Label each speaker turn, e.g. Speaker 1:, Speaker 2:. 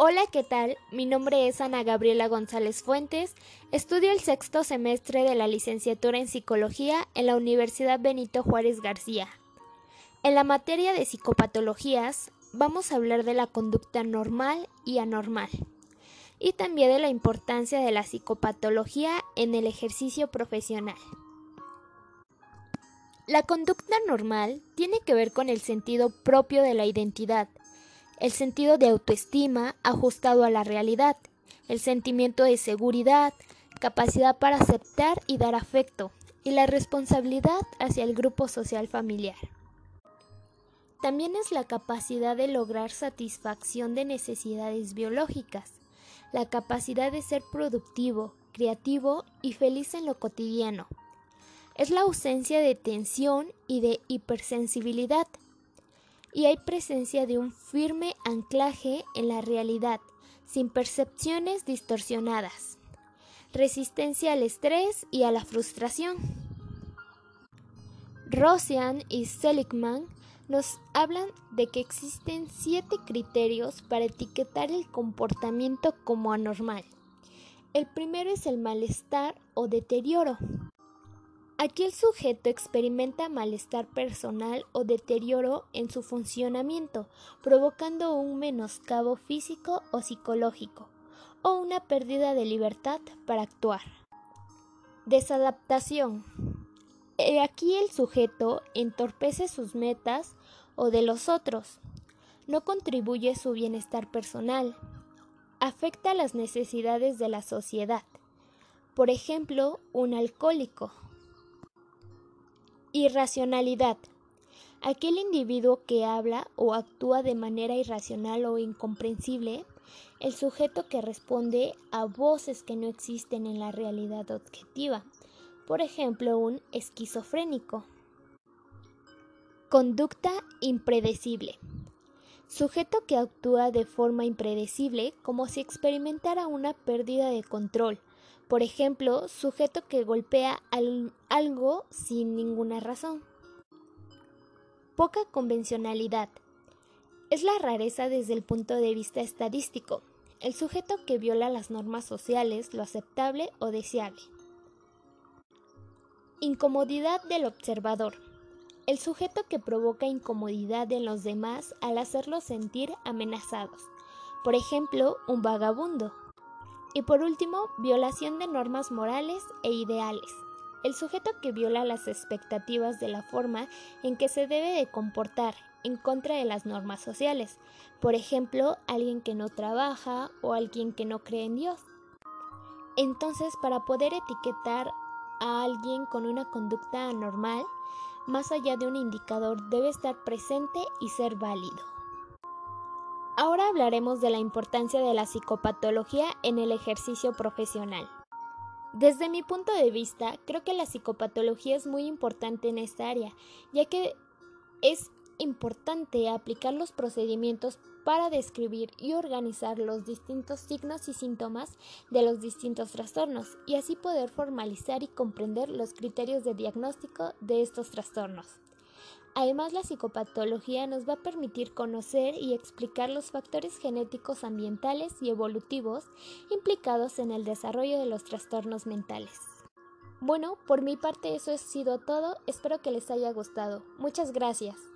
Speaker 1: Hola, ¿qué tal? Mi nombre es Ana Gabriela González Fuentes. Estudio el sexto semestre de la licenciatura en Psicología en la Universidad Benito Juárez García. En la materia de psicopatologías vamos a hablar de la conducta normal y anormal y también de la importancia de la psicopatología en el ejercicio profesional. La conducta normal tiene que ver con el sentido propio de la identidad, el sentido de autoestima ajustado a la realidad, el sentimiento de seguridad, capacidad para aceptar y dar afecto, y la responsabilidad hacia el grupo social familiar. También es la capacidad de lograr satisfacción de necesidades biológicas, la capacidad de ser productivo, creativo y feliz en lo cotidiano. Es la ausencia de tensión y de hipersensibilidad, y hay presencia de un firme anclaje en la realidad, sin percepciones distorsionadas, resistencia al estrés y a la frustración. Rosian y Seligman nos hablan de que existen siete criterios para etiquetar el comportamiento como anormal. El primero es el malestar o deterioro. Aquí el sujeto experimenta malestar personal o deterioro en su funcionamiento, provocando un menoscabo físico o psicológico, o una pérdida de libertad para actuar. Desadaptación. Aquí el sujeto entorpece sus metas o de los otros, no contribuye su bienestar personal, afecta las necesidades de la sociedad. Por ejemplo, un alcohólico Irracionalidad. Aquel individuo que habla o actúa de manera irracional o incomprensible, el sujeto que responde a voces que no existen en la realidad objetiva, por ejemplo, un esquizofrénico. Conducta impredecible. Sujeto que actúa de forma impredecible como si experimentara una pérdida de control, por ejemplo, sujeto que golpea algo sin ninguna razón. Poca convencionalidad. Es la rareza desde el punto de vista estadístico. El sujeto que viola las normas sociales, lo aceptable o deseable. Incomodidad del observador. El sujeto que provoca incomodidad en los demás al hacerlos sentir amenazados. Por ejemplo, un vagabundo. Y por último, violación de normas morales e ideales. El sujeto que viola las expectativas de la forma en que se debe de comportar en contra de las normas sociales. Por ejemplo, alguien que no trabaja o alguien que no cree en Dios. Entonces, para poder etiquetar a alguien con una conducta anormal, más allá de un indicador, debe estar presente y ser válido. Ahora hablaremos de la importancia de la psicopatología en el ejercicio profesional. Desde mi punto de vista, creo que la psicopatología es muy importante en esta área, ya que es importante aplicar los procedimientos para describir y organizar los distintos signos y síntomas de los distintos trastornos y así poder formalizar y comprender los criterios de diagnóstico de estos trastornos. Además, la psicopatología nos va a permitir conocer y explicar los factores genéticos ambientales y evolutivos implicados en el desarrollo de los trastornos mentales. Bueno, por mi parte eso ha sido todo, espero que les haya gustado. Muchas gracias.